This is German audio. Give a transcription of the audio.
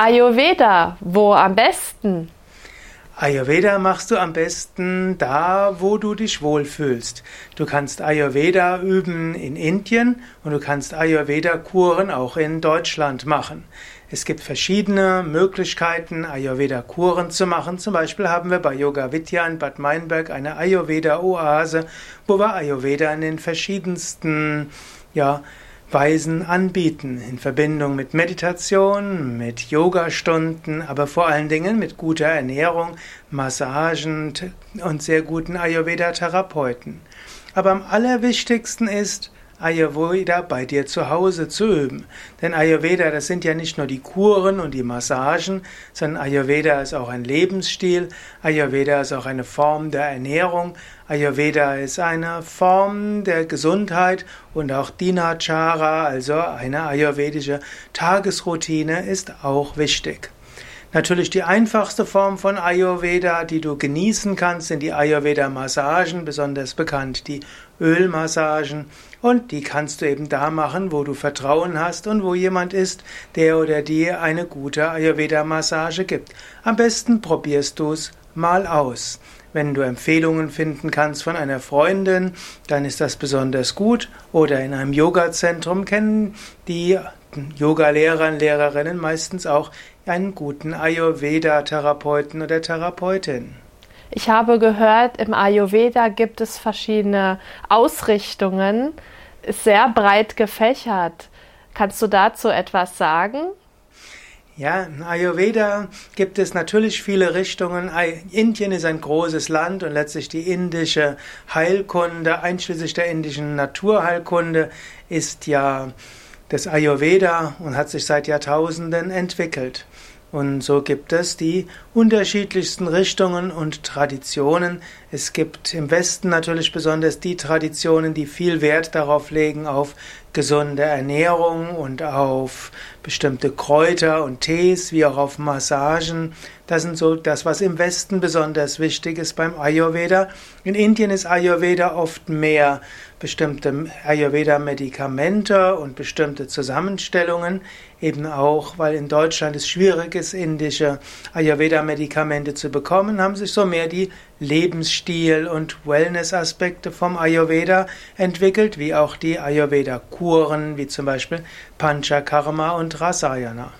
Ayurveda, wo am besten? Ayurveda machst du am besten da, wo du dich wohlfühlst. Du kannst Ayurveda üben in Indien und du kannst Ayurveda-Kuren auch in Deutschland machen. Es gibt verschiedene Möglichkeiten, Ayurveda-Kuren zu machen. Zum Beispiel haben wir bei Yoga Vidya in Bad Meinberg eine Ayurveda-Oase, wo wir Ayurveda in den verschiedensten, ja, Weisen anbieten, in Verbindung mit Meditation, mit Yogastunden, aber vor allen Dingen mit guter Ernährung, Massagen und sehr guten Ayurveda-Therapeuten. Aber am allerwichtigsten ist, Ayurveda bei dir zu Hause zu üben. Denn Ayurveda, das sind ja nicht nur die Kuren und die Massagen, sondern Ayurveda ist auch ein Lebensstil, Ayurveda ist auch eine Form der Ernährung, Ayurveda ist eine Form der Gesundheit und auch Dinachara, also eine ayurvedische Tagesroutine, ist auch wichtig. Natürlich die einfachste Form von Ayurveda, die du genießen kannst, sind die Ayurveda-Massagen, besonders bekannt die Ölmassagen. Und die kannst du eben da machen, wo du Vertrauen hast und wo jemand ist, der oder die eine gute Ayurveda-Massage gibt. Am besten probierst du es mal aus. Wenn du Empfehlungen finden kannst von einer Freundin, dann ist das besonders gut. Oder in einem Yoga-Zentrum kennen die Yoga-Lehrer und Lehrerinnen meistens auch einen guten Ayurveda-Therapeuten oder Therapeutin. Ich habe gehört, im Ayurveda gibt es verschiedene Ausrichtungen, ist sehr breit gefächert. Kannst du dazu etwas sagen? Ja, in Ayurveda gibt es natürlich viele Richtungen. Indien ist ein großes Land und letztlich die indische Heilkunde, einschließlich der indischen Naturheilkunde, ist ja das Ayurveda und hat sich seit Jahrtausenden entwickelt. Und so gibt es die unterschiedlichsten Richtungen und Traditionen. Es gibt im Westen natürlich besonders die Traditionen, die viel Wert darauf legen, auf gesunde Ernährung und auf bestimmte Kräuter und Tees, wie auch auf Massagen. Das sind so das, was im Westen besonders wichtig ist beim Ayurveda. In Indien ist Ayurveda oft mehr bestimmte Ayurveda-Medikamente und bestimmte Zusammenstellungen, eben auch, weil in Deutschland es schwierig ist, indische Ayurveda-Medikamente zu bekommen, haben sich so mehr die Lebensstil- und Wellness-Aspekte vom Ayurveda entwickelt, wie auch die Ayurveda-Kuren, wie zum Beispiel Panchakarma und Rasayana.